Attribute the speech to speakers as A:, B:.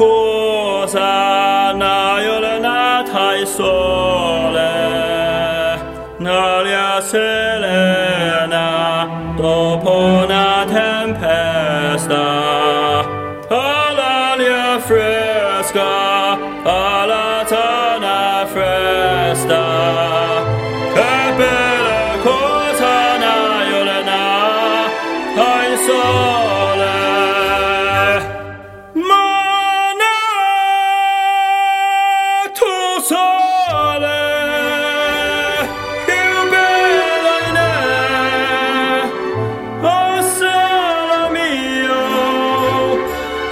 A: Hosanna Yolanat Sole Nalia Selena Dopo una tempesta. All'aria fresca Alla tana fresca Che bella Hosanna Yolana Hai Sole.